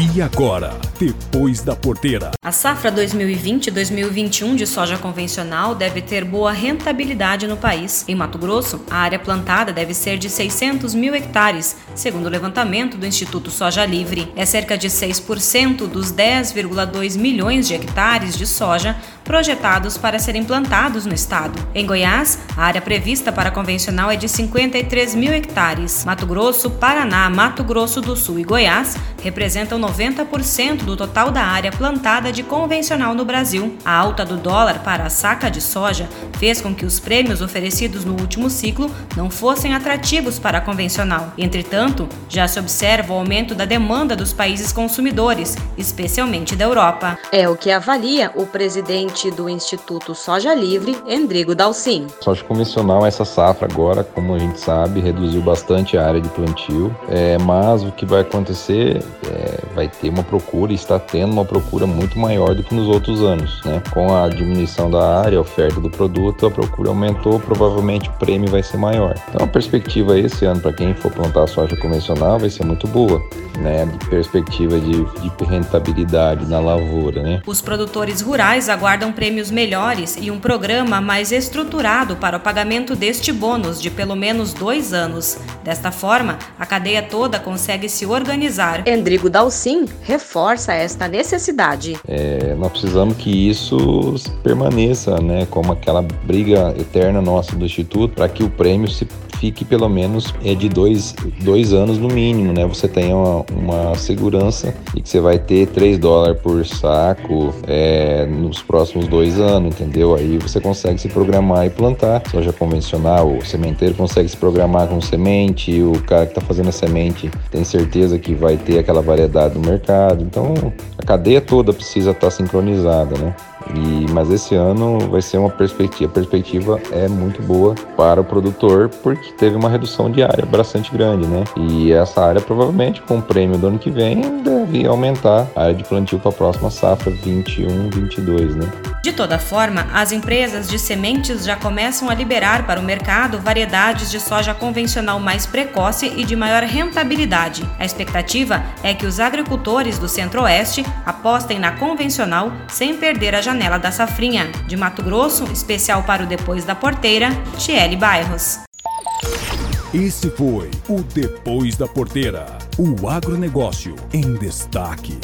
E agora, depois da porteira. A safra 2020-2021 de soja convencional deve ter boa rentabilidade no país. Em Mato Grosso, a área plantada deve ser de 600 mil hectares, segundo o levantamento do Instituto Soja Livre. É cerca de 6% dos 10,2 milhões de hectares de soja projetados para serem plantados no estado. Em Goiás, a área prevista para convencional é de 53 mil hectares. Mato Grosso, Paraná, Mato Grosso do Sul e Goiás representam 90% do total da área plantada de convencional no Brasil. A alta do dólar para a saca de soja fez com que os prêmios oferecidos no último ciclo não fossem atrativos para a convencional. Entretanto, já se observa o aumento da demanda dos países consumidores, especialmente da Europa. É o que avalia o presidente do Instituto Soja Livre, Endrigo Dalcin. Soja convencional, essa safra agora, como a gente sabe, reduziu bastante a área de plantio, é, mas o que vai acontecer é, vai ter uma procura, está tendo uma procura muito maior do que nos outros anos. Né? Com a diminuição da área, a oferta do produto, a procura aumentou, provavelmente o prêmio vai ser maior. Então a perspectiva esse ano para quem for plantar soja convencional vai ser muito boa, né? De perspectiva de, de rentabilidade na lavoura, né? Os produtores rurais aguardam prêmios melhores e um programa mais estruturado para o pagamento deste bônus de pelo menos dois anos. Desta forma, a cadeia toda consegue se organizar. Endrigo Dalcin reforça esta necessidade. É, nós precisamos que isso permaneça, né, como aquela briga eterna nossa do Instituto, para que o prêmio se fique pelo menos é de dois, dois anos no mínimo, né? Você tenha uma, uma segurança e que você vai ter 3 dólares por saco é, nos próximos dois anos, entendeu? Aí você consegue se programar e plantar. Soja convencional, o sementeiro consegue se programar com semente, o cara que está fazendo a semente tem certeza que vai ter aquela variedade no mercado. Então a cadeia toda precisa estar tá sincronizada, né? E, mas esse ano vai ser uma perspectiva, a perspectiva é muito boa para o produtor porque teve uma redução de área bastante grande, né? E essa área provavelmente com o prêmio do ano que vem deve aumentar a área de plantio para a próxima safra 21, 22, né? De toda forma, as empresas de sementes já começam a liberar para o mercado variedades de soja convencional mais precoce e de maior rentabilidade. A expectativa é que os agricultores do Centro-Oeste apostem na convencional sem perder a janela da safrinha. De Mato Grosso, especial para o Depois da Porteira, Tiele Bairros. Esse foi o Depois da Porteira, o agronegócio em destaque.